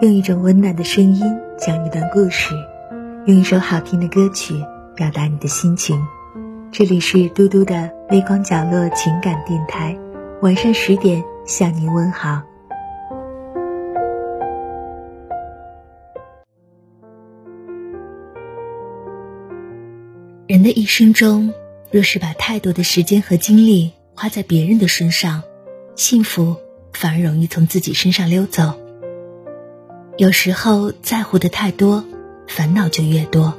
用一种温暖的声音讲一段故事，用一首好听的歌曲表达你的心情。这里是嘟嘟的微光角落情感电台，晚上十点向您问好。人的一生中，若是把太多的时间和精力花在别人的身上，幸福反而容易从自己身上溜走。有时候在乎的太多，烦恼就越多，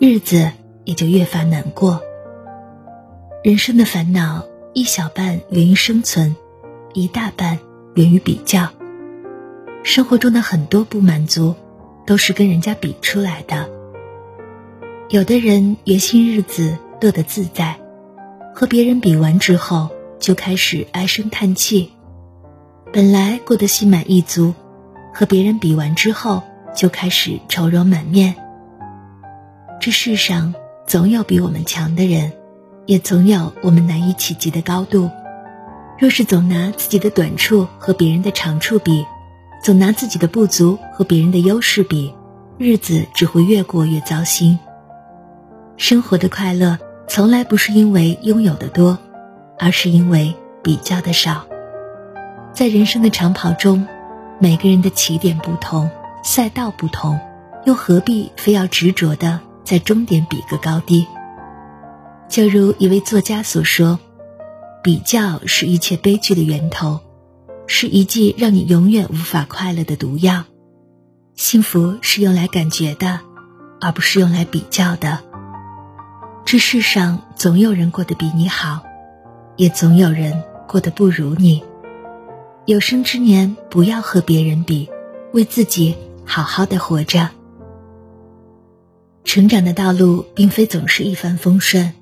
日子也就越发难过。人生的烦恼，一小半源于生存，一大半源于比较。生活中的很多不满足，都是跟人家比出来的。有的人原新日子乐得自在，和别人比完之后，就开始唉声叹气。本来过得心满意足，和别人比完之后，就开始愁容满面。这世上总有比我们强的人。也总有我们难以企及的高度。若是总拿自己的短处和别人的长处比，总拿自己的不足和别人的优势比，日子只会越过越糟心。生活的快乐从来不是因为拥有的多，而是因为比较的少。在人生的长跑中，每个人的起点不同，赛道不同，又何必非要执着的在终点比个高低？就如一位作家所说：“比较是一切悲剧的源头，是一剂让你永远无法快乐的毒药。幸福是用来感觉的，而不是用来比较的。这世上总有人过得比你好，也总有人过得不如你。有生之年，不要和别人比，为自己好好的活着。成长的道路并非总是一帆风顺。”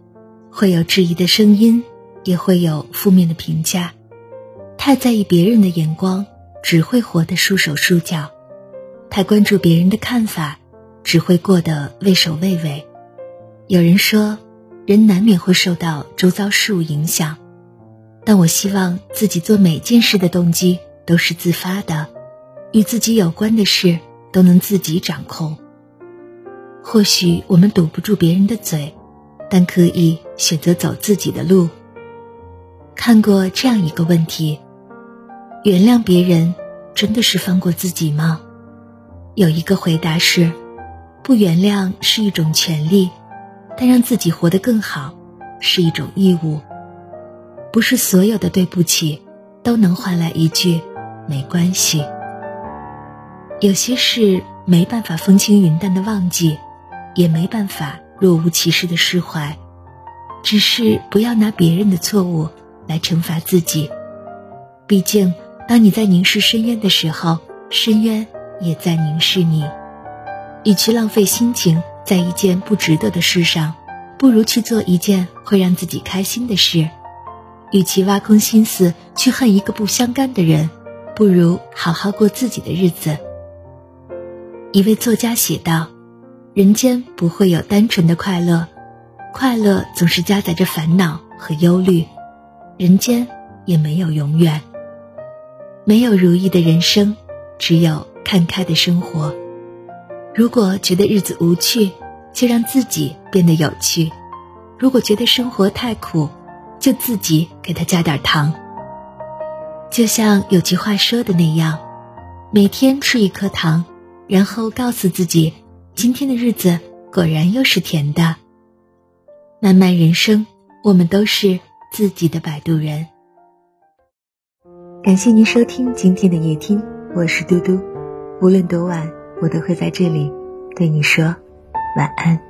会有质疑的声音，也会有负面的评价。太在意别人的眼光，只会活得束手束脚；太关注别人的看法，只会过得畏首畏尾。有人说，人难免会受到周遭事物影响，但我希望自己做每件事的动机都是自发的，与自己有关的事都能自己掌控。或许我们堵不住别人的嘴。但可以选择走自己的路。看过这样一个问题：原谅别人真的是放过自己吗？有一个回答是：不原谅是一种权利，但让自己活得更好是一种义务。不是所有的对不起都能换来一句没关系。有些事没办法风轻云淡的忘记，也没办法。若无其事的释怀，只是不要拿别人的错误来惩罚自己。毕竟，当你在凝视深渊的时候，深渊也在凝视你。与其浪费心情在一件不值得的事上，不如去做一件会让自己开心的事。与其挖空心思去恨一个不相干的人，不如好好过自己的日子。一位作家写道。人间不会有单纯的快乐，快乐总是夹杂着烦恼和忧虑。人间也没有永远，没有如意的人生，只有看开的生活。如果觉得日子无趣，就让自己变得有趣；如果觉得生活太苦，就自己给他加点糖。就像有句话说的那样，每天吃一颗糖，然后告诉自己。今天的日子果然又是甜的。漫漫人生，我们都是自己的摆渡人。感谢您收听今天的夜听，我是嘟嘟。无论多晚，我都会在这里对你说晚安。